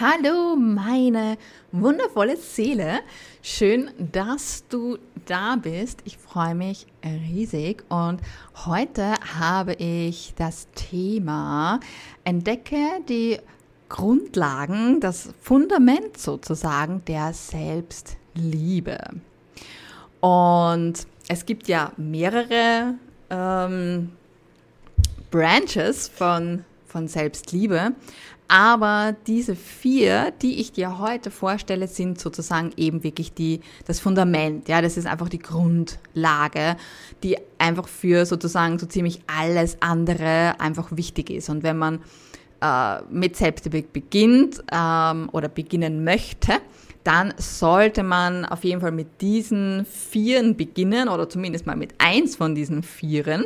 hallo meine wundervolle Seele. Schön, dass du da bist. Ich freue mich riesig und heute habe ich das Thema Entdecke die Grundlagen, das Fundament sozusagen der Selbstliebe. Und es gibt ja mehrere ähm, Branches von, von Selbstliebe. Aber diese vier, die ich dir heute vorstelle, sind sozusagen eben wirklich die, das Fundament. Ja, das ist einfach die Grundlage, die einfach für sozusagen so ziemlich alles andere einfach wichtig ist. Und wenn man äh, mit Selbstliebe beginnt ähm, oder beginnen möchte, dann sollte man auf jeden Fall mit diesen Vieren beginnen oder zumindest mal mit eins von diesen Vieren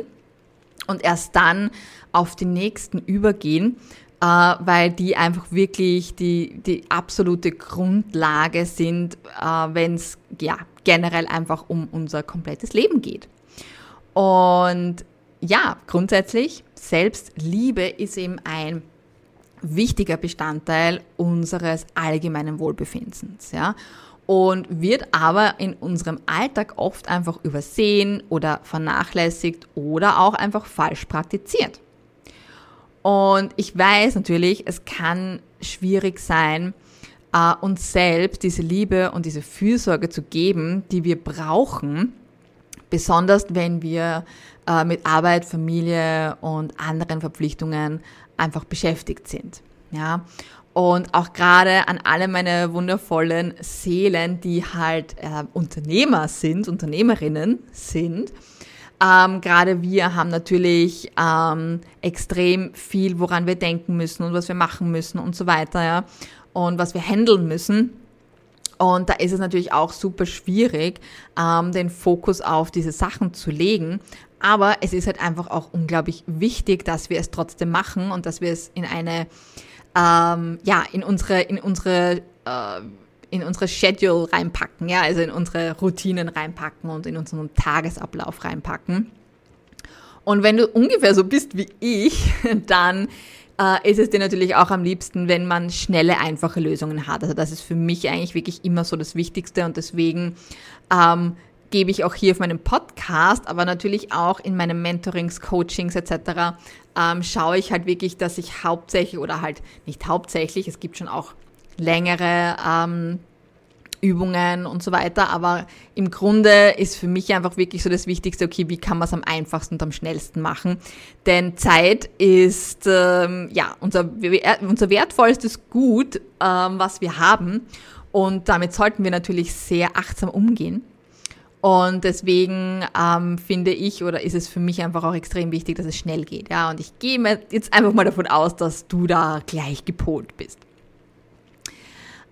und erst dann auf die nächsten übergehen, weil die einfach wirklich die, die absolute Grundlage sind, äh, wenn es ja, generell einfach um unser komplettes Leben geht. Und ja, grundsätzlich, Selbstliebe ist eben ein wichtiger Bestandteil unseres allgemeinen Wohlbefindens, ja. Und wird aber in unserem Alltag oft einfach übersehen oder vernachlässigt oder auch einfach falsch praktiziert. Und ich weiß natürlich, es kann schwierig sein, äh, uns selbst diese Liebe und diese Fürsorge zu geben, die wir brauchen, besonders wenn wir äh, mit Arbeit, Familie und anderen Verpflichtungen einfach beschäftigt sind. Ja. Und auch gerade an alle meine wundervollen Seelen, die halt äh, Unternehmer sind, Unternehmerinnen sind, ähm, Gerade wir haben natürlich ähm, extrem viel, woran wir denken müssen und was wir machen müssen und so weiter, ja. Und was wir handeln müssen. Und da ist es natürlich auch super schwierig, ähm, den Fokus auf diese Sachen zu legen. Aber es ist halt einfach auch unglaublich wichtig, dass wir es trotzdem machen und dass wir es in eine, ähm, ja, in unsere, in unsere äh, in unsere Schedule reinpacken, ja, also in unsere Routinen reinpacken und in unseren Tagesablauf reinpacken. Und wenn du ungefähr so bist wie ich, dann äh, ist es dir natürlich auch am liebsten, wenn man schnelle, einfache Lösungen hat. Also das ist für mich eigentlich wirklich immer so das Wichtigste und deswegen ähm, gebe ich auch hier auf meinem Podcast, aber natürlich auch in meinen Mentorings, Coachings etc. Ähm, schaue ich halt wirklich, dass ich hauptsächlich oder halt nicht hauptsächlich, es gibt schon auch längere ähm, Übungen und so weiter. Aber im Grunde ist für mich einfach wirklich so das Wichtigste, okay, wie kann man es am einfachsten und am schnellsten machen? Denn Zeit ist ähm, ja unser, unser wertvollstes Gut, ähm, was wir haben. Und damit sollten wir natürlich sehr achtsam umgehen. Und deswegen ähm, finde ich oder ist es für mich einfach auch extrem wichtig, dass es schnell geht. Ja, und ich gehe jetzt einfach mal davon aus, dass du da gleich gepolt bist.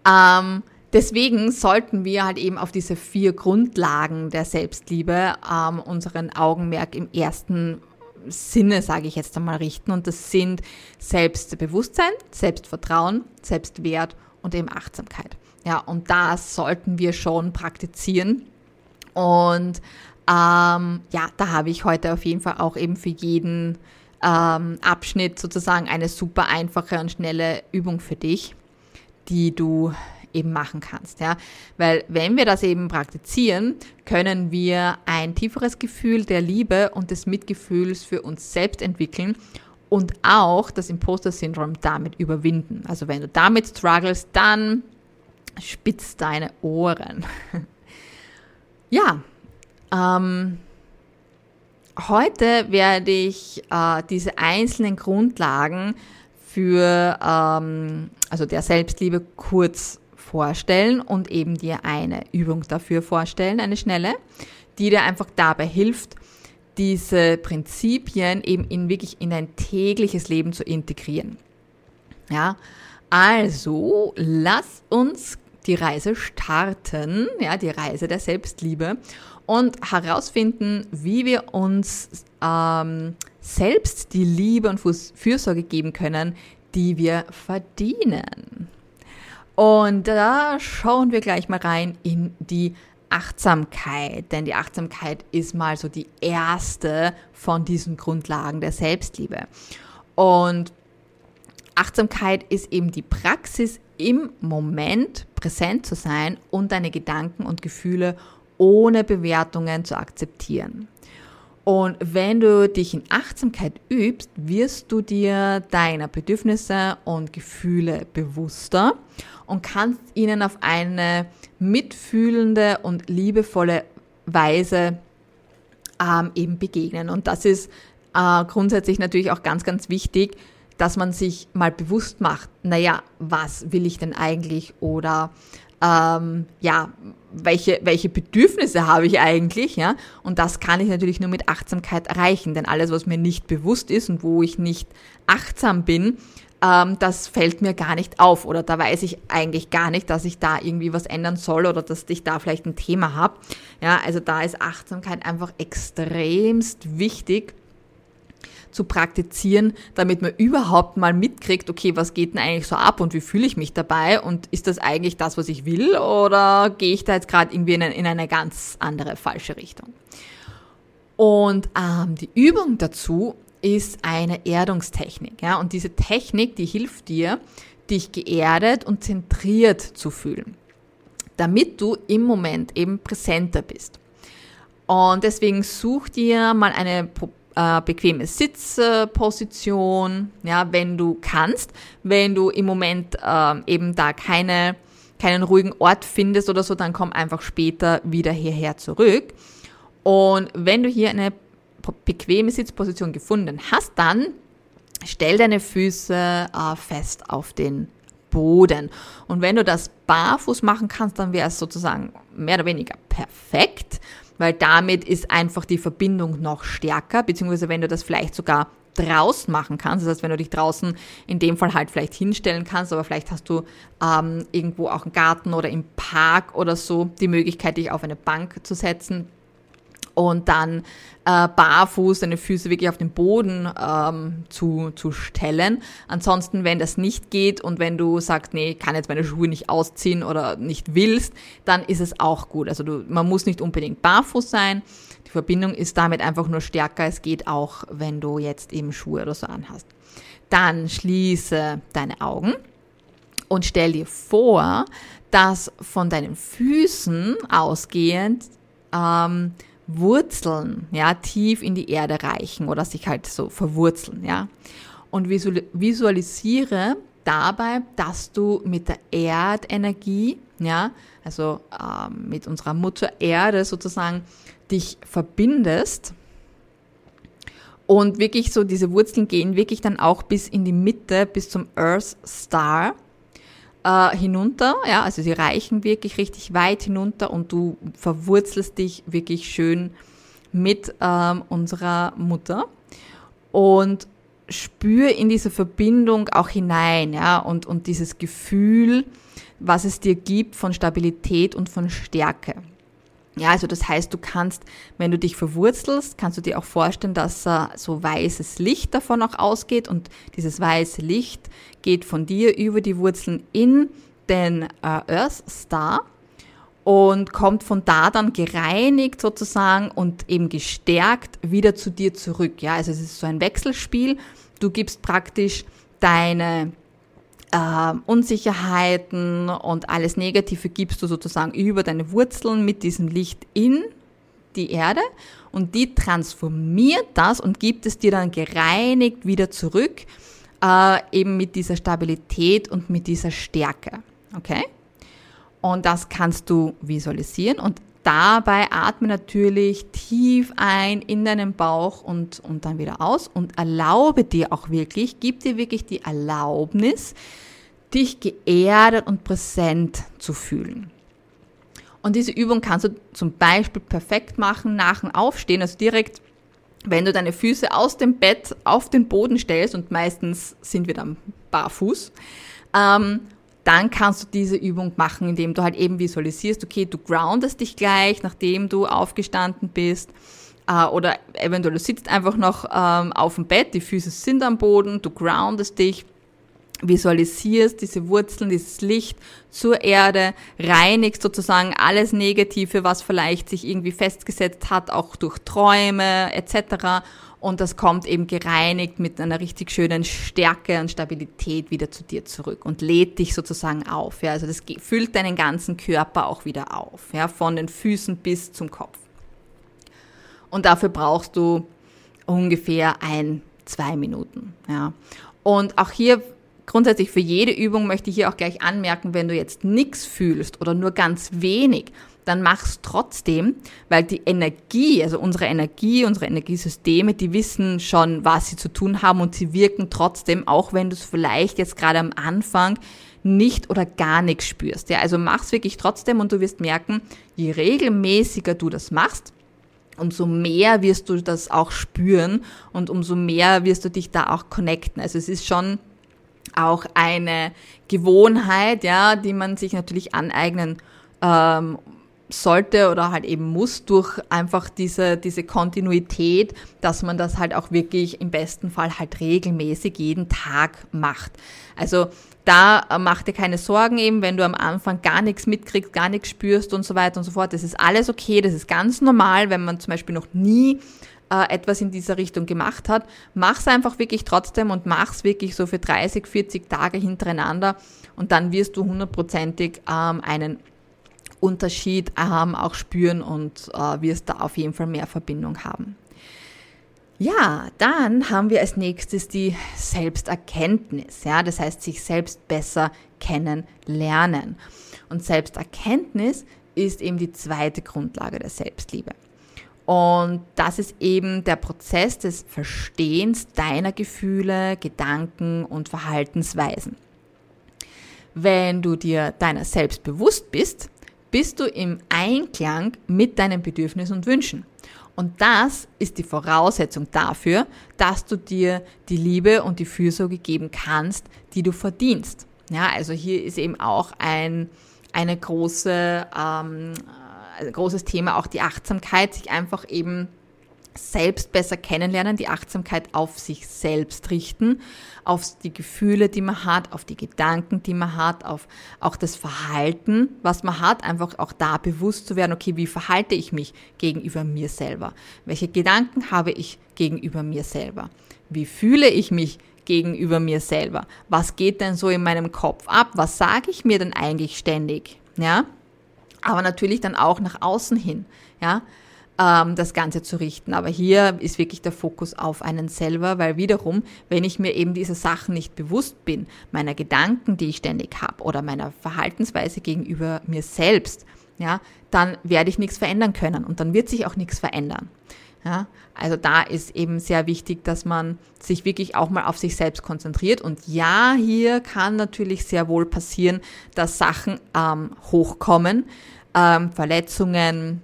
Ähm, deswegen sollten wir halt eben auf diese vier Grundlagen der Selbstliebe ähm, unseren Augenmerk im ersten Sinne, sage ich jetzt einmal, richten. Und das sind Selbstbewusstsein, Selbstvertrauen, Selbstwert und eben Achtsamkeit. Ja, und das sollten wir schon praktizieren. Und ähm, ja, da habe ich heute auf jeden Fall auch eben für jeden ähm, Abschnitt sozusagen eine super einfache und schnelle Übung für dich die du eben machen kannst, ja. Weil wenn wir das eben praktizieren, können wir ein tieferes Gefühl der Liebe und des Mitgefühls für uns selbst entwickeln und auch das Imposter-Syndrom damit überwinden. Also wenn du damit struggles, dann spitz deine Ohren. ja, ähm, heute werde ich äh, diese einzelnen Grundlagen für ähm, also der Selbstliebe kurz vorstellen und eben dir eine Übung dafür vorstellen, eine schnelle, die dir einfach dabei hilft, diese Prinzipien eben in wirklich in dein tägliches Leben zu integrieren. Ja, also lass uns die Reise starten, ja, die Reise der Selbstliebe und herausfinden, wie wir uns ähm, selbst die Liebe und Fürsorge geben können, die wir verdienen. Und da schauen wir gleich mal rein in die Achtsamkeit, denn die Achtsamkeit ist mal so die erste von diesen Grundlagen der Selbstliebe. Und Achtsamkeit ist eben die Praxis, im Moment präsent zu sein und deine Gedanken und Gefühle ohne Bewertungen zu akzeptieren. Und wenn du dich in Achtsamkeit übst, wirst du dir deiner Bedürfnisse und Gefühle bewusster und kannst ihnen auf eine mitfühlende und liebevolle Weise ähm, eben begegnen. Und das ist äh, grundsätzlich natürlich auch ganz, ganz wichtig, dass man sich mal bewusst macht, naja, was will ich denn eigentlich oder ähm, ja, welche, welche Bedürfnisse habe ich eigentlich, ja? Und das kann ich natürlich nur mit Achtsamkeit erreichen, denn alles, was mir nicht bewusst ist und wo ich nicht achtsam bin, ähm, das fällt mir gar nicht auf oder da weiß ich eigentlich gar nicht, dass ich da irgendwie was ändern soll oder dass ich da vielleicht ein Thema habe. Ja, also da ist Achtsamkeit einfach extremst wichtig zu praktizieren, damit man überhaupt mal mitkriegt, okay, was geht denn eigentlich so ab und wie fühle ich mich dabei und ist das eigentlich das, was ich will oder gehe ich da jetzt gerade irgendwie in eine, in eine ganz andere falsche Richtung? Und ähm, die Übung dazu ist eine Erdungstechnik. Ja? Und diese Technik, die hilft dir, dich geerdet und zentriert zu fühlen, damit du im Moment eben präsenter bist. Und deswegen such dir mal eine äh, bequeme Sitzposition, ja, wenn du kannst. Wenn du im Moment äh, eben da keine, keinen ruhigen Ort findest oder so, dann komm einfach später wieder hierher zurück. Und wenn du hier eine bequeme Sitzposition gefunden hast, dann stell deine Füße äh, fest auf den Boden. Und wenn du das barfuß machen kannst, dann wäre es sozusagen mehr oder weniger perfekt weil damit ist einfach die Verbindung noch stärker, beziehungsweise wenn du das vielleicht sogar draußen machen kannst, das heißt, wenn du dich draußen in dem Fall halt vielleicht hinstellen kannst, aber vielleicht hast du ähm, irgendwo auch einen Garten oder im Park oder so die Möglichkeit, dich auf eine Bank zu setzen, und dann äh, barfuß deine Füße wirklich auf den Boden ähm, zu, zu stellen. Ansonsten, wenn das nicht geht und wenn du sagst, nee, kann jetzt meine Schuhe nicht ausziehen oder nicht willst, dann ist es auch gut. Also du, man muss nicht unbedingt barfuß sein. Die Verbindung ist damit einfach nur stärker. Es geht auch, wenn du jetzt eben Schuhe oder so anhast. Dann schließe deine Augen und stell dir vor, dass von deinen Füßen ausgehend ähm, Wurzeln, ja, tief in die Erde reichen oder sich halt so verwurzeln, ja. Und visualisiere dabei, dass du mit der Erdenergie, ja, also ähm, mit unserer Mutter Erde sozusagen dich verbindest und wirklich so diese Wurzeln gehen wirklich dann auch bis in die Mitte, bis zum Earth Star äh, hinunter, ja, also sie reichen wirklich richtig weit hinunter und du verwurzelst dich wirklich schön mit ähm, unserer Mutter und spür in diese Verbindung auch hinein, ja, und, und dieses Gefühl, was es dir gibt von Stabilität und von Stärke. Ja, also das heißt, du kannst, wenn du dich verwurzelst, kannst du dir auch vorstellen, dass äh, so weißes Licht davon auch ausgeht und dieses weiße Licht geht von dir über die Wurzeln in den äh, Earth Star und kommt von da dann gereinigt sozusagen und eben gestärkt wieder zu dir zurück. Ja, also es ist so ein Wechselspiel. Du gibst praktisch deine äh, Unsicherheiten und alles Negative gibst du sozusagen über deine Wurzeln mit diesem Licht in die Erde und die transformiert das und gibt es dir dann gereinigt wieder zurück, äh, eben mit dieser Stabilität und mit dieser Stärke. Okay? Und das kannst du visualisieren und dabei atme natürlich tief ein in deinen Bauch und, und dann wieder aus und erlaube dir auch wirklich, gib dir wirklich die Erlaubnis, dich geerdet und präsent zu fühlen. Und diese Übung kannst du zum Beispiel perfekt machen nach dem Aufstehen, also direkt, wenn du deine Füße aus dem Bett auf den Boden stellst und meistens sind wir dann barfuß, ähm, dann kannst du diese Übung machen, indem du halt eben visualisierst, okay, du groundest dich gleich, nachdem du aufgestanden bist. Äh, oder eventuell du sitzt einfach noch ähm, auf dem Bett, die Füße sind am Boden, du groundest dich visualisierst diese Wurzeln, dieses Licht zur Erde, reinigst sozusagen alles Negative, was vielleicht sich irgendwie festgesetzt hat, auch durch Träume etc. Und das kommt eben gereinigt mit einer richtig schönen Stärke und Stabilität wieder zu dir zurück und lädt dich sozusagen auf. Ja, also das füllt deinen ganzen Körper auch wieder auf, ja, von den Füßen bis zum Kopf. Und dafür brauchst du ungefähr ein, zwei Minuten. Ja. Und auch hier grundsätzlich für jede Übung möchte ich hier auch gleich anmerken, wenn du jetzt nichts fühlst oder nur ganz wenig, dann mach's trotzdem, weil die Energie, also unsere Energie, unsere Energiesysteme, die wissen schon, was sie zu tun haben und sie wirken trotzdem, auch wenn du es vielleicht jetzt gerade am Anfang nicht oder gar nichts spürst. Ja, also mach's wirklich trotzdem und du wirst merken, je regelmäßiger du das machst, umso mehr wirst du das auch spüren und umso mehr wirst du dich da auch connecten. Also es ist schon auch eine Gewohnheit, ja, die man sich natürlich aneignen ähm, sollte oder halt eben muss durch einfach diese, diese Kontinuität, dass man das halt auch wirklich im besten Fall halt regelmäßig jeden Tag macht. Also da äh, mach dir keine Sorgen eben, wenn du am Anfang gar nichts mitkriegst, gar nichts spürst und so weiter und so fort. Das ist alles okay, das ist ganz normal, wenn man zum Beispiel noch nie äh, etwas in dieser Richtung gemacht hat. Mach's einfach wirklich trotzdem und mach's wirklich so für 30, 40 Tage hintereinander und dann wirst du hundertprozentig ähm, einen Unterschied ähm, auch spüren und äh, wirst da auf jeden Fall mehr Verbindung haben. Ja, dann haben wir als nächstes die Selbsterkenntnis. Ja, das heißt, sich selbst besser kennenlernen. Und Selbsterkenntnis ist eben die zweite Grundlage der Selbstliebe. Und das ist eben der Prozess des Verstehens deiner Gefühle, Gedanken und Verhaltensweisen. Wenn du dir deiner selbst bewusst bist, bist du im Einklang mit deinen Bedürfnissen und Wünschen. Und das ist die Voraussetzung dafür, dass du dir die Liebe und die Fürsorge geben kannst, die du verdienst. Ja, also hier ist eben auch ein, eine große, ähm, großes Thema auch die Achtsamkeit, sich einfach eben selbst besser kennenlernen, die Achtsamkeit auf sich selbst richten, auf die Gefühle, die man hat, auf die Gedanken, die man hat, auf auch das Verhalten, was man hat, einfach auch da bewusst zu werden, okay, wie verhalte ich mich gegenüber mir selber? Welche Gedanken habe ich gegenüber mir selber? Wie fühle ich mich gegenüber mir selber? Was geht denn so in meinem Kopf ab? Was sage ich mir denn eigentlich ständig? Ja? Aber natürlich dann auch nach außen hin, ja? ähm, das Ganze zu richten. Aber hier ist wirklich der Fokus auf einen selber, weil wiederum, wenn ich mir eben diese Sachen nicht bewusst bin, meiner Gedanken, die ich ständig habe oder meiner Verhaltensweise gegenüber mir selbst, ja, dann werde ich nichts verändern können und dann wird sich auch nichts verändern. Ja, also da ist eben sehr wichtig, dass man sich wirklich auch mal auf sich selbst konzentriert. Und ja, hier kann natürlich sehr wohl passieren, dass Sachen ähm, hochkommen, ähm, Verletzungen,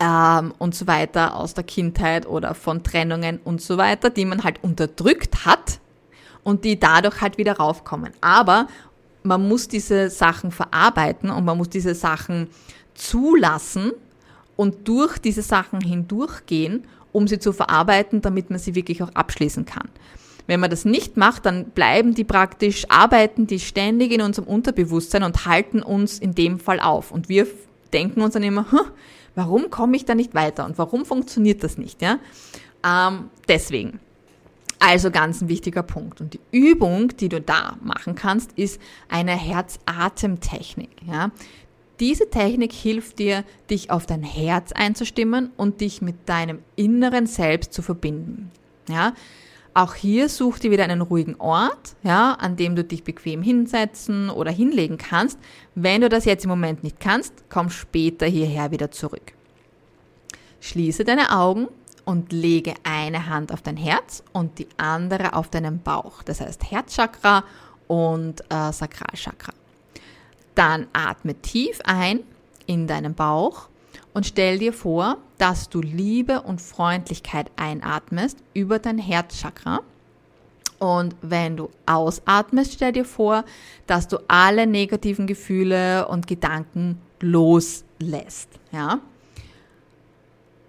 ähm, und so weiter aus der Kindheit oder von Trennungen und so weiter, die man halt unterdrückt hat und die dadurch halt wieder raufkommen. Aber man muss diese Sachen verarbeiten und man muss diese Sachen zulassen und durch diese Sachen hindurchgehen, um sie zu verarbeiten, damit man sie wirklich auch abschließen kann. Wenn man das nicht macht, dann bleiben die praktisch, arbeiten die ständig in unserem Unterbewusstsein und halten uns in dem Fall auf. Und wir denken uns dann immer, hm, Warum komme ich da nicht weiter und warum funktioniert das nicht? Ja? Ähm, deswegen. Also ganz ein wichtiger Punkt. Und die Übung, die du da machen kannst, ist eine Herz-Atem-Technik. Ja? Diese Technik hilft dir, dich auf dein Herz einzustimmen und dich mit deinem inneren Selbst zu verbinden. Ja? Auch hier such dir wieder einen ruhigen Ort, ja, an dem du dich bequem hinsetzen oder hinlegen kannst. Wenn du das jetzt im Moment nicht kannst, komm später hierher wieder zurück. Schließe deine Augen und lege eine Hand auf dein Herz und die andere auf deinen Bauch. Das heißt Herzchakra und äh, Sakralchakra. Dann atme tief ein in deinen Bauch und stell dir vor, dass du Liebe und Freundlichkeit einatmest über dein Herzchakra. Und wenn du ausatmest, stell dir vor, dass du alle negativen Gefühle und Gedanken loslässt. Ja?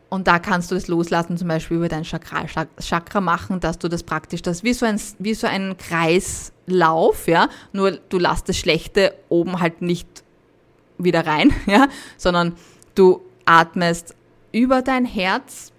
Und da kannst du es loslassen, zum Beispiel über dein Chakra machen, dass du das praktisch, das wie so ein, wie so ein Kreislauf, ja, nur du lässt das Schlechte oben halt nicht wieder rein, ja, sondern du atmest über dein Herz,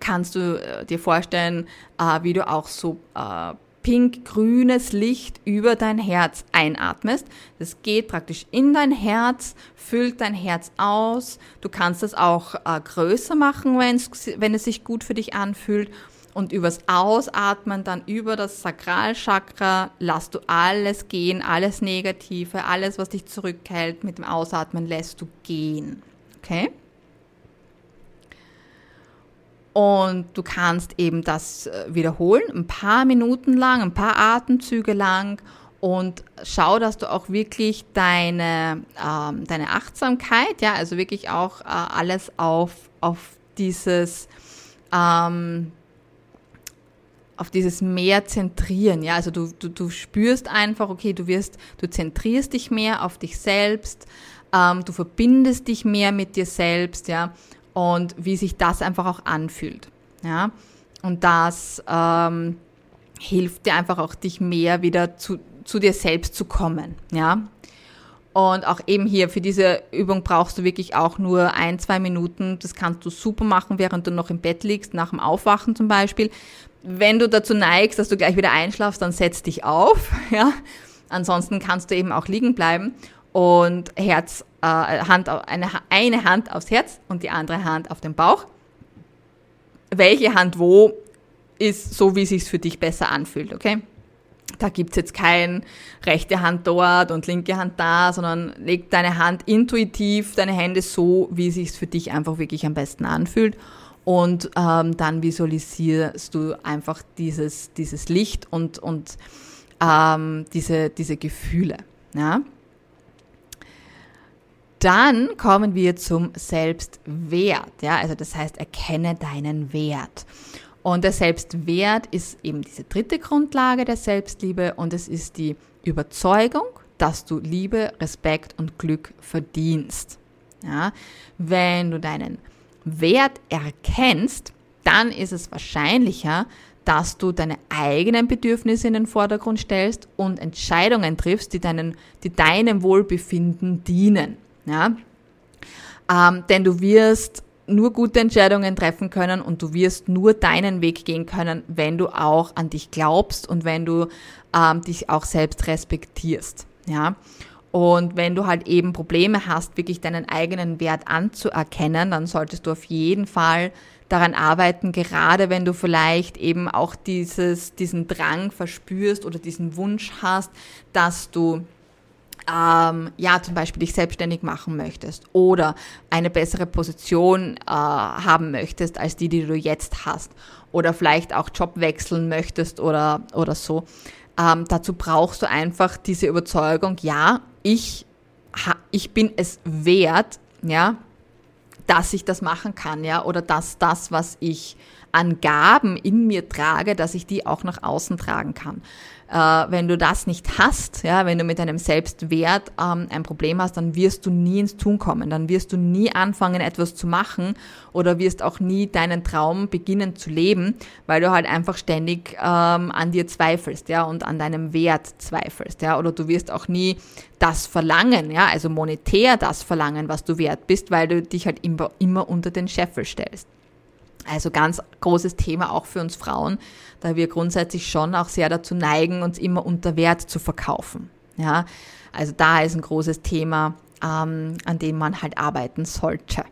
kannst du äh, dir vorstellen, äh, wie du auch so äh, pink-grünes Licht über dein Herz einatmest. Das geht praktisch in dein Herz, füllt dein Herz aus. Du kannst es auch äh, größer machen, wenn es sich gut für dich anfühlt. Und übers Ausatmen dann über das Sakralchakra lässt du alles gehen, alles Negative, alles, was dich zurückhält, mit dem Ausatmen lässt du gehen. Okay? Und du kannst eben das äh, wiederholen, ein paar Minuten lang, ein paar Atemzüge lang. Und schau, dass du auch wirklich deine, ähm, deine Achtsamkeit, ja, also wirklich auch äh, alles auf, auf dieses, ähm, auf dieses mehr zentrieren, ja, also du, du, du spürst einfach, okay, du wirst, du zentrierst dich mehr auf dich selbst, ähm, du verbindest dich mehr mit dir selbst, ja, und wie sich das einfach auch anfühlt. Ja? Und das ähm, hilft dir einfach auch, dich mehr wieder zu, zu dir selbst zu kommen. Ja? Und auch eben hier für diese Übung brauchst du wirklich auch nur ein, zwei Minuten. Das kannst du super machen, während du noch im Bett liegst, nach dem Aufwachen zum Beispiel. Wenn du dazu neigst, dass du gleich wieder einschlafst, dann setz dich auf. Ja? Ansonsten kannst du eben auch liegen bleiben und Herz, Hand, eine, eine Hand aufs Herz und die andere Hand auf den Bauch. Welche Hand wo ist so, wie es sich für dich besser anfühlt, okay? Da gibt's jetzt kein rechte Hand dort und linke Hand da, sondern leg deine Hand intuitiv, deine Hände so, wie es sich für dich einfach wirklich am besten anfühlt. Und ähm, dann visualisierst du einfach dieses, dieses Licht und, und ähm, diese, diese Gefühle. Ja? Dann kommen wir zum Selbstwert. Ja, also das heißt, erkenne deinen Wert. Und der Selbstwert ist eben diese dritte Grundlage der Selbstliebe und es ist die Überzeugung, dass du Liebe, Respekt und Glück verdienst. Ja, wenn du deinen Wert erkennst, dann ist es wahrscheinlicher, dass du deine eigenen Bedürfnisse in den Vordergrund stellst und Entscheidungen triffst, die, deinen, die deinem Wohlbefinden dienen. Ja? Ähm, denn du wirst nur gute Entscheidungen treffen können und du wirst nur deinen Weg gehen können, wenn du auch an dich glaubst und wenn du ähm, dich auch selbst respektierst. Ja? Und wenn du halt eben Probleme hast, wirklich deinen eigenen Wert anzuerkennen, dann solltest du auf jeden Fall daran arbeiten, gerade wenn du vielleicht eben auch dieses, diesen Drang verspürst oder diesen Wunsch hast, dass du ähm, ja zum Beispiel dich selbstständig machen möchtest oder eine bessere Position äh, haben möchtest als die, die du jetzt hast oder vielleicht auch Job wechseln möchtest oder, oder so. Ähm, dazu brauchst du einfach diese Überzeugung, ja, ich, ich bin es wert, ja, dass ich das machen kann, ja, oder dass das, was ich an Gaben in mir trage, dass ich die auch nach außen tragen kann. Äh, wenn du das nicht hast, ja, wenn du mit deinem Selbstwert ähm, ein Problem hast, dann wirst du nie ins Tun kommen, dann wirst du nie anfangen, etwas zu machen oder wirst auch nie deinen Traum beginnen zu leben, weil du halt einfach ständig ähm, an dir zweifelst, ja, und an deinem Wert zweifelst, ja, oder du wirst auch nie das verlangen, ja, also monetär das verlangen, was du wert bist, weil du dich halt immer, immer unter den Scheffel stellst. Also ganz großes Thema auch für uns Frauen, da wir grundsätzlich schon auch sehr dazu neigen, uns immer unter Wert zu verkaufen. Ja, also da ist ein großes Thema, ähm, an dem man halt arbeiten sollte.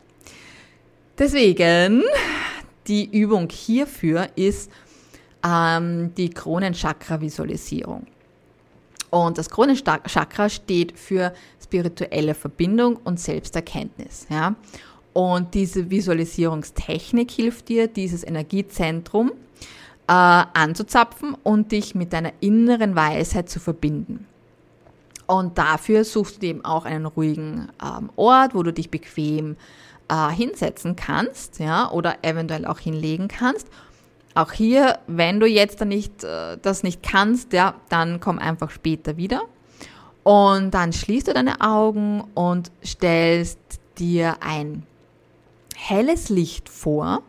Deswegen, die Übung hierfür ist ähm, die Kronenchakra-Visualisierung. Und das Kronenchakra steht für spirituelle Verbindung und Selbsterkenntnis. Ja? Und diese Visualisierungstechnik hilft dir, dieses Energiezentrum äh, anzuzapfen und dich mit deiner inneren Weisheit zu verbinden. Und dafür suchst du eben auch einen ruhigen ähm, Ort, wo du dich bequem äh, hinsetzen kannst, ja, oder eventuell auch hinlegen kannst. Auch hier, wenn du jetzt da nicht, äh, das nicht kannst, ja, dann komm einfach später wieder. Und dann schließt du deine Augen und stellst dir ein helles Licht vor,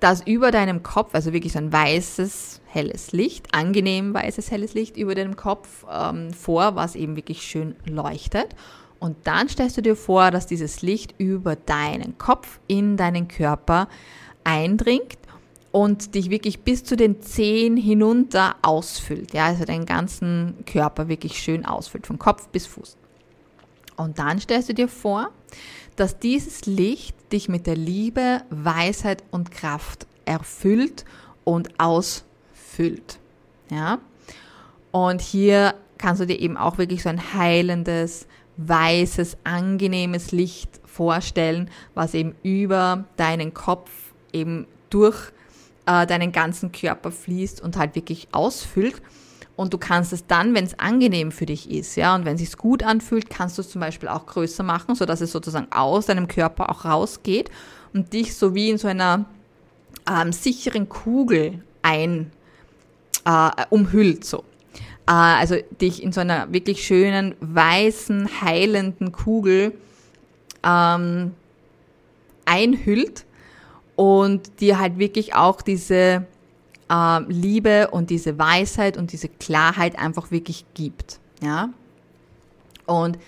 das über deinem Kopf, also wirklich so ein weißes, helles Licht, angenehm weißes, helles Licht über deinem Kopf ähm, vor, was eben wirklich schön leuchtet. Und dann stellst du dir vor, dass dieses Licht über deinen Kopf in deinen Körper eindringt und dich wirklich bis zu den Zehen hinunter ausfüllt. Ja, also deinen ganzen Körper wirklich schön ausfüllt, von Kopf bis Fuß. Und dann stellst du dir vor, dass dieses Licht dich mit der Liebe, Weisheit und Kraft erfüllt und ausfüllt. Ja? Und hier kannst du dir eben auch wirklich so ein heilendes, weißes, angenehmes Licht vorstellen, was eben über deinen Kopf eben durch äh, deinen ganzen Körper fließt und halt wirklich ausfüllt. Und du kannst es dann, wenn es angenehm für dich ist, ja, und wenn es sich gut anfühlt, kannst du es zum Beispiel auch größer machen, so dass es sozusagen aus deinem Körper auch rausgeht und dich so wie in so einer ähm, sicheren Kugel ein äh, umhüllt, so. Äh, also dich in so einer wirklich schönen, weißen, heilenden Kugel ähm, einhüllt und dir halt wirklich auch diese äh, Liebe und diese Weisheit und diese Klarheit einfach wirklich gibt. Ja? Und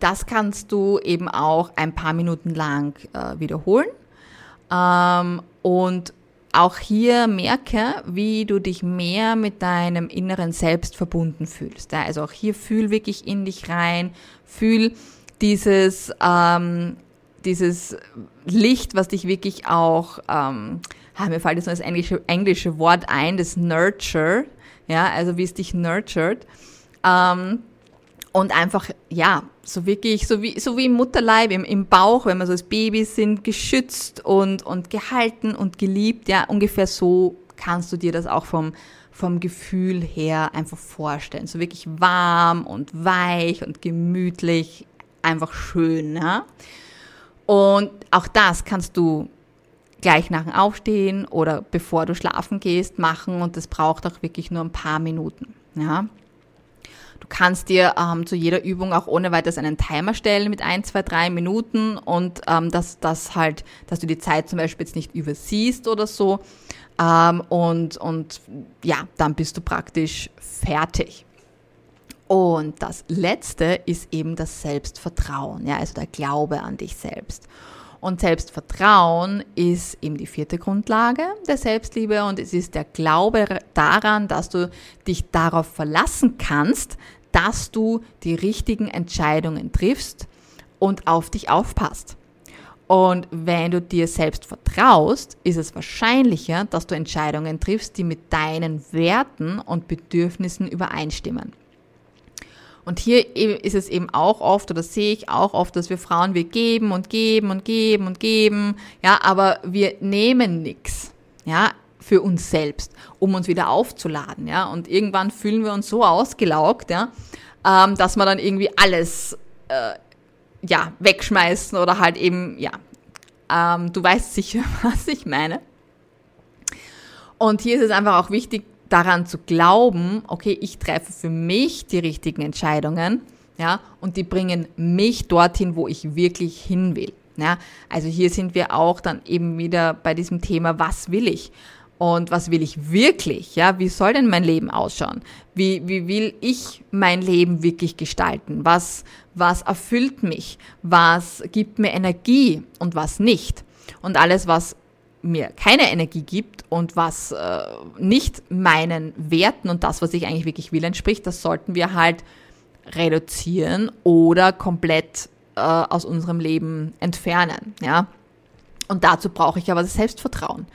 das kannst du eben auch ein paar Minuten lang äh, wiederholen. Ähm, und auch hier merke, wie du dich mehr mit deinem inneren Selbst verbunden fühlst. Ja? Also auch hier fühl wirklich in dich rein, fühl dieses, ähm, dieses Licht, was dich wirklich auch ähm, ah, mir fällt jetzt nur das englische, englische Wort ein, das Nurture, ja, also wie es dich nurtured. Ähm, und einfach, ja, so wirklich, so wie, so wie im Mutterleib, im, im Bauch, wenn wir so als Babys sind, geschützt und, und gehalten und geliebt, ja, ungefähr so kannst du dir das auch vom, vom Gefühl her einfach vorstellen. So wirklich warm und weich und gemütlich, einfach schön, ja. Und auch das kannst du gleich nach dem Aufstehen oder bevor du schlafen gehst machen und das braucht auch wirklich nur ein paar Minuten. Ja. Du kannst dir ähm, zu jeder Übung auch ohne weiteres einen Timer stellen mit ein, zwei, drei Minuten und ähm, dass das halt, dass du die Zeit zum Beispiel jetzt nicht übersiehst oder so. Ähm, und, und ja, dann bist du praktisch fertig. Und das letzte ist eben das Selbstvertrauen, ja, also der Glaube an dich selbst. Und Selbstvertrauen ist eben die vierte Grundlage der Selbstliebe und es ist der Glaube daran, dass du dich darauf verlassen kannst, dass du die richtigen Entscheidungen triffst und auf dich aufpasst. Und wenn du dir selbst vertraust, ist es wahrscheinlicher, dass du Entscheidungen triffst, die mit deinen Werten und Bedürfnissen übereinstimmen. Und hier ist es eben auch oft, oder sehe ich auch oft, dass wir Frauen, wir geben und geben und geben und geben, ja, aber wir nehmen nichts, ja, für uns selbst, um uns wieder aufzuladen, ja. Und irgendwann fühlen wir uns so ausgelaugt, ja, ähm, dass wir dann irgendwie alles, äh, ja, wegschmeißen oder halt eben, ja, ähm, du weißt sicher, was ich meine. Und hier ist es einfach auch wichtig, daran zu glauben, okay, ich treffe für mich die richtigen Entscheidungen, ja, und die bringen mich dorthin, wo ich wirklich hin will. Ja, also hier sind wir auch dann eben wieder bei diesem Thema, was will ich? Und was will ich wirklich? Ja, wie soll denn mein Leben ausschauen? Wie, wie will ich mein Leben wirklich gestalten? Was, was erfüllt mich? Was gibt mir Energie und was nicht? Und alles, was mir keine Energie gibt und was äh, nicht meinen Werten und das, was ich eigentlich wirklich will, entspricht, das sollten wir halt reduzieren oder komplett äh, aus unserem Leben entfernen. Ja? Und dazu brauche ich aber das Selbstvertrauen.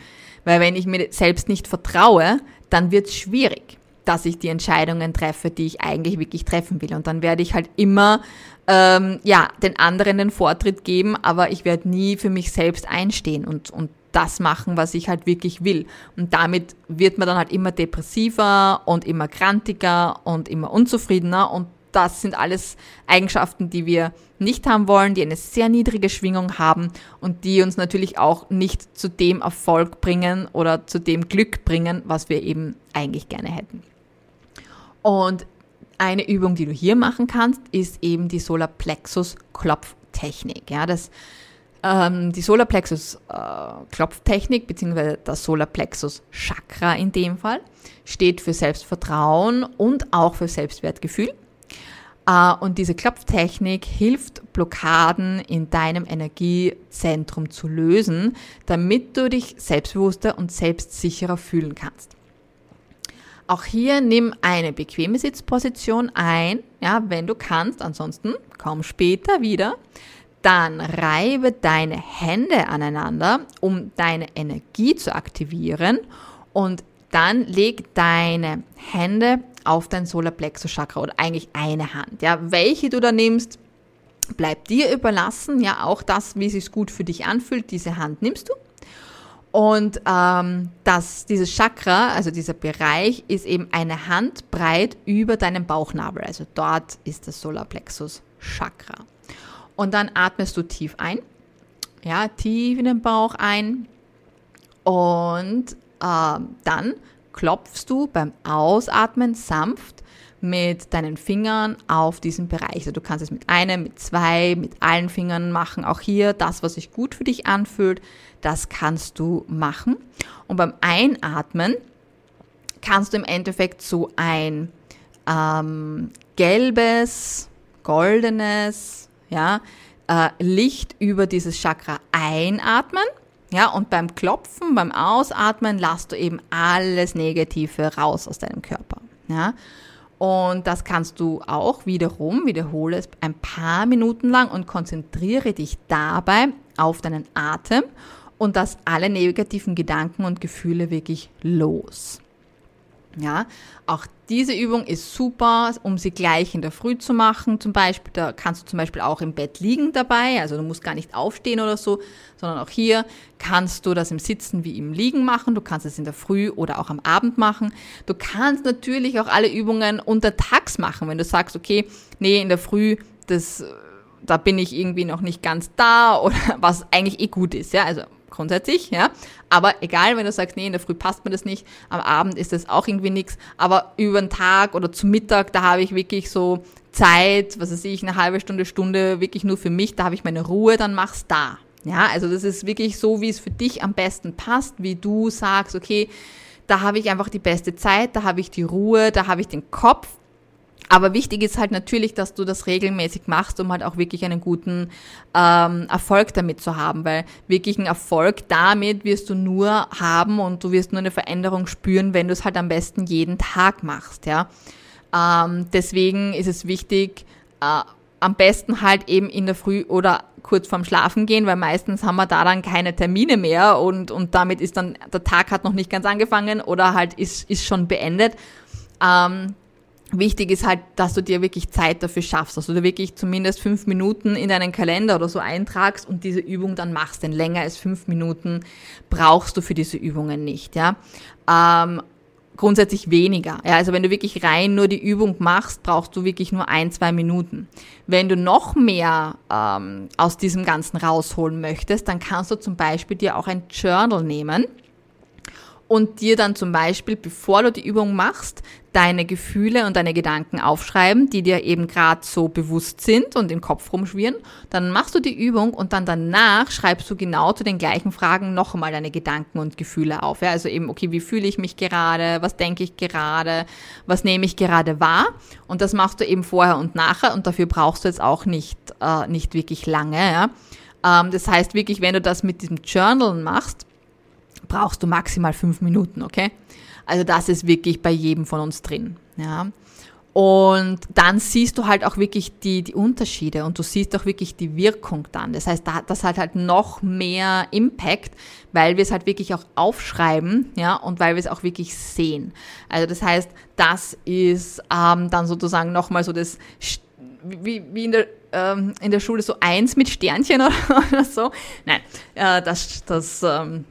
Weil wenn ich mir selbst nicht vertraue, dann wird es schwierig, dass ich die Entscheidungen treffe, die ich eigentlich wirklich treffen will. Und dann werde ich halt immer ähm, ja, den anderen den Vortritt geben, aber ich werde nie für mich selbst einstehen und, und das machen, was ich halt wirklich will. Und damit wird man dann halt immer depressiver und immer krantiger und immer unzufriedener. Und das sind alles Eigenschaften, die wir nicht haben wollen, die eine sehr niedrige Schwingung haben und die uns natürlich auch nicht zu dem Erfolg bringen oder zu dem Glück bringen, was wir eben eigentlich gerne hätten. Und eine Übung, die du hier machen kannst, ist eben die Solarplexus Klopftechnik. Ja, das ähm, die Solarplexus äh, Klopftechnik beziehungsweise das Solarplexus Chakra in dem Fall steht für Selbstvertrauen und auch für Selbstwertgefühl. Äh, und diese Klopftechnik hilft, Blockaden in deinem Energiezentrum zu lösen, damit du dich selbstbewusster und selbstsicherer fühlen kannst. Auch hier nimm eine bequeme Sitzposition ein, ja, wenn du kannst, ansonsten komm später wieder. Dann reibe deine Hände aneinander, um deine Energie zu aktivieren und dann leg deine Hände auf dein Solarplexus Chakra oder eigentlich eine Hand. Ja, welche du da nimmst, bleibt dir überlassen. Ja, auch das, wie es sich gut für dich anfühlt, diese Hand nimmst du. Und ähm, das, dieses Chakra, also dieser Bereich, ist eben eine Handbreit über deinem Bauchnabel. Also dort ist das Solarplexus Chakra. Und dann atmest du tief ein. Ja, tief in den Bauch ein. Und äh, dann klopfst du beim Ausatmen sanft mit deinen Fingern auf diesen Bereich. Also du kannst es mit einem, mit zwei, mit allen Fingern machen. Auch hier das, was sich gut für dich anfühlt, das kannst du machen. Und beim Einatmen kannst du im Endeffekt so ein ähm, gelbes, goldenes, ja, äh, Licht über dieses Chakra einatmen ja, und beim Klopfen, beim Ausatmen lasst du eben alles Negative raus aus deinem Körper. Ja. Und das kannst du auch wiederum, wiederhole es ein paar Minuten lang und konzentriere dich dabei auf deinen Atem und lass alle negativen Gedanken und Gefühle wirklich los. Ja, auch diese Übung ist super, um sie gleich in der Früh zu machen. Zum Beispiel, da kannst du zum Beispiel auch im Bett liegen dabei, also du musst gar nicht aufstehen oder so, sondern auch hier kannst du das im Sitzen wie im Liegen machen. Du kannst es in der Früh oder auch am Abend machen. Du kannst natürlich auch alle Übungen untertags machen, wenn du sagst, okay, nee, in der Früh, das, da bin ich irgendwie noch nicht ganz da oder was eigentlich eh gut ist, ja, also grundsätzlich, ja. Aber egal, wenn du sagst, nee, in der Früh passt mir das nicht, am Abend ist das auch irgendwie nichts, aber über den Tag oder zum Mittag, da habe ich wirklich so Zeit, was weiß ich, eine halbe Stunde, Stunde wirklich nur für mich, da habe ich meine Ruhe, dann mach's da. Ja, also das ist wirklich so, wie es für dich am besten passt, wie du sagst, okay, da habe ich einfach die beste Zeit, da habe ich die Ruhe, da habe ich den Kopf aber wichtig ist halt natürlich, dass du das regelmäßig machst, um halt auch wirklich einen guten ähm, Erfolg damit zu haben, weil wirklich ein Erfolg damit wirst du nur haben und du wirst nur eine Veränderung spüren, wenn du es halt am besten jeden Tag machst, ja. Ähm, deswegen ist es wichtig, äh, am besten halt eben in der Früh oder kurz vorm Schlafen gehen, weil meistens haben wir da dann keine Termine mehr und, und damit ist dann, der Tag hat noch nicht ganz angefangen oder halt ist, ist schon beendet. Ähm, Wichtig ist halt, dass du dir wirklich Zeit dafür schaffst, dass du dir wirklich zumindest fünf Minuten in deinen Kalender oder so eintragst und diese Übung dann machst. Denn länger als fünf Minuten brauchst du für diese Übungen nicht. Ja? Ähm, grundsätzlich weniger. Ja, also wenn du wirklich rein nur die Übung machst, brauchst du wirklich nur ein, zwei Minuten. Wenn du noch mehr ähm, aus diesem Ganzen rausholen möchtest, dann kannst du zum Beispiel dir auch ein Journal nehmen und dir dann zum Beispiel, bevor du die Übung machst, deine Gefühle und deine Gedanken aufschreiben, die dir eben gerade so bewusst sind und im Kopf rumschwirren. Dann machst du die Übung und dann danach schreibst du genau zu den gleichen Fragen noch einmal deine Gedanken und Gefühle auf. Ja, also eben, okay, wie fühle ich mich gerade? Was denke ich gerade? Was nehme ich gerade wahr? Und das machst du eben vorher und nachher und dafür brauchst du jetzt auch nicht, äh, nicht wirklich lange. Ja? Ähm, das heißt wirklich, wenn du das mit diesem Journal machst, brauchst du maximal fünf Minuten, okay? Also das ist wirklich bei jedem von uns drin, ja. Und dann siehst du halt auch wirklich die, die Unterschiede und du siehst auch wirklich die Wirkung dann. Das heißt, das hat halt noch mehr Impact, weil wir es halt wirklich auch aufschreiben, ja, und weil wir es auch wirklich sehen. Also das heißt, das ist ähm, dann sozusagen nochmal so das, wie, wie in der ähm, in der Schule so eins mit Sternchen oder, oder so. Nein, äh, das, das ähm,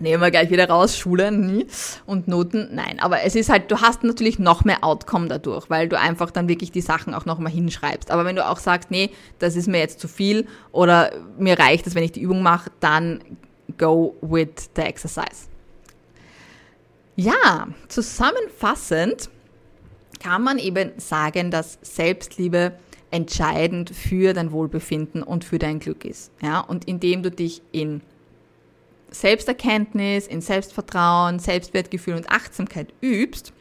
nehmen wir gleich wieder raus, Schule nie und Noten, nein. Aber es ist halt, du hast natürlich noch mehr Outcome dadurch, weil du einfach dann wirklich die Sachen auch nochmal hinschreibst. Aber wenn du auch sagst, nee, das ist mir jetzt zu viel oder mir reicht es, wenn ich die Übung mache, dann go with the exercise. Ja, zusammenfassend kann man eben sagen, dass Selbstliebe entscheidend für dein Wohlbefinden und für dein Glück ist. Ja, und indem du dich in Selbsterkenntnis, in Selbstvertrauen, Selbstwertgefühl und Achtsamkeit übst,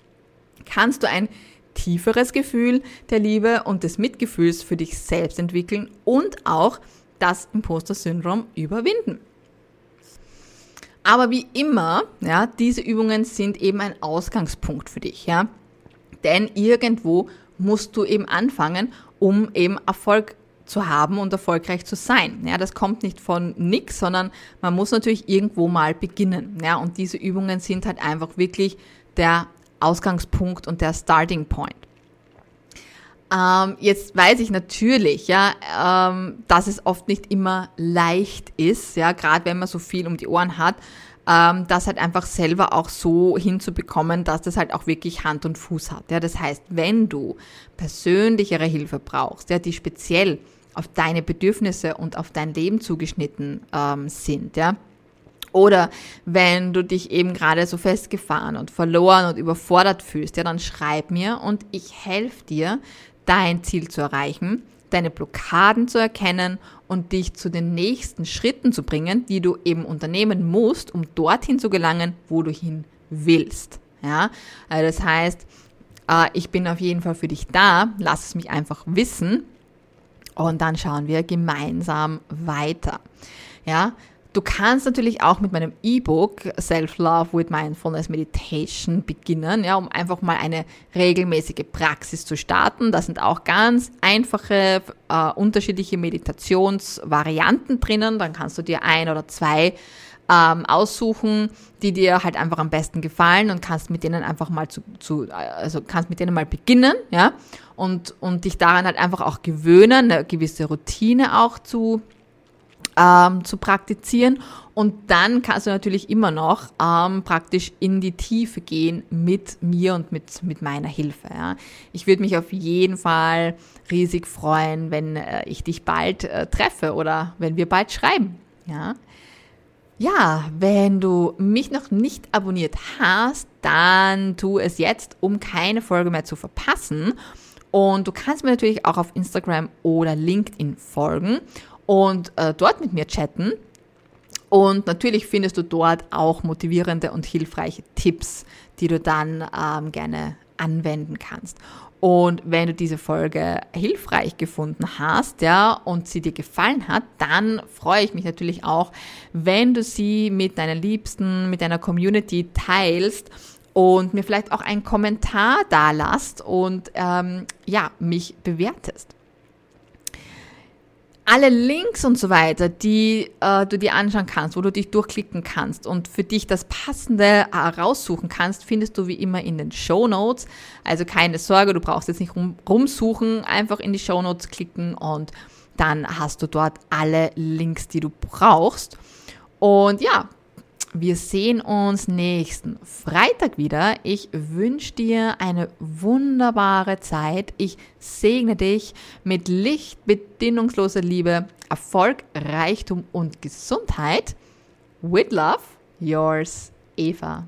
kannst du ein tieferes Gefühl der Liebe und des Mitgefühls für dich selbst entwickeln und auch das Imposter-Syndrom überwinden. Aber wie immer, ja, diese Übungen sind eben ein Ausgangspunkt für dich, ja. Denn irgendwo musst du eben anfangen, um eben Erfolg zu haben und erfolgreich zu sein. Ja, das kommt nicht von nix, sondern man muss natürlich irgendwo mal beginnen. Ja, und diese Übungen sind halt einfach wirklich der Ausgangspunkt und der Starting Point. Ähm, jetzt weiß ich natürlich, ja, ähm, dass es oft nicht immer leicht ist, ja, gerade wenn man so viel um die Ohren hat, ähm, das halt einfach selber auch so hinzubekommen, dass das halt auch wirklich Hand und Fuß hat. Ja, das heißt, wenn du persönlichere Hilfe brauchst, ja, die speziell auf deine Bedürfnisse und auf dein Leben zugeschnitten ähm, sind, ja, oder wenn du dich eben gerade so festgefahren und verloren und überfordert fühlst, ja, dann schreib mir und ich helfe dir, dein Ziel zu erreichen, deine Blockaden zu erkennen und dich zu den nächsten Schritten zu bringen, die du eben unternehmen musst, um dorthin zu gelangen, wo du hin willst. Ja, also das heißt, äh, ich bin auf jeden Fall für dich da. Lass es mich einfach wissen und dann schauen wir gemeinsam weiter. Ja, Du kannst natürlich auch mit meinem E-Book Self-Love with Mindfulness Meditation beginnen, ja, um einfach mal eine regelmäßige Praxis zu starten. Da sind auch ganz einfache, äh, unterschiedliche Meditationsvarianten drinnen. Dann kannst du dir ein oder zwei ähm, aussuchen, die dir halt einfach am besten gefallen und kannst mit denen einfach mal zu, zu also kannst mit denen mal beginnen, ja, und, und dich daran halt einfach auch gewöhnen, eine gewisse Routine auch zu ähm, zu praktizieren. Und dann kannst du natürlich immer noch ähm, praktisch in die Tiefe gehen mit mir und mit, mit meiner Hilfe. Ja. Ich würde mich auf jeden Fall riesig freuen, wenn äh, ich dich bald äh, treffe oder wenn wir bald schreiben. Ja. Ja, wenn du mich noch nicht abonniert hast, dann tu es jetzt, um keine Folge mehr zu verpassen. Und du kannst mir natürlich auch auf Instagram oder LinkedIn folgen und äh, dort mit mir chatten. Und natürlich findest du dort auch motivierende und hilfreiche Tipps, die du dann ähm, gerne anwenden kannst. Und wenn du diese Folge hilfreich gefunden hast, ja, und sie dir gefallen hat, dann freue ich mich natürlich auch, wenn du sie mit deiner Liebsten, mit deiner Community teilst und mir vielleicht auch einen Kommentar da lasst und ähm, ja, mich bewertest alle Links und so weiter, die äh, du dir anschauen kannst, wo du dich durchklicken kannst und für dich das Passende äh, raussuchen kannst, findest du wie immer in den Show Notes. Also keine Sorge, du brauchst jetzt nicht rum, rumsuchen, einfach in die Show Notes klicken und dann hast du dort alle Links, die du brauchst. Und ja, wir sehen uns nächsten Freitag wieder. Ich wünsche dir eine wunderbare Zeit. Ich segne dich mit Licht, bedingungsloser Liebe, Erfolg, Reichtum und Gesundheit. With love, yours, Eva.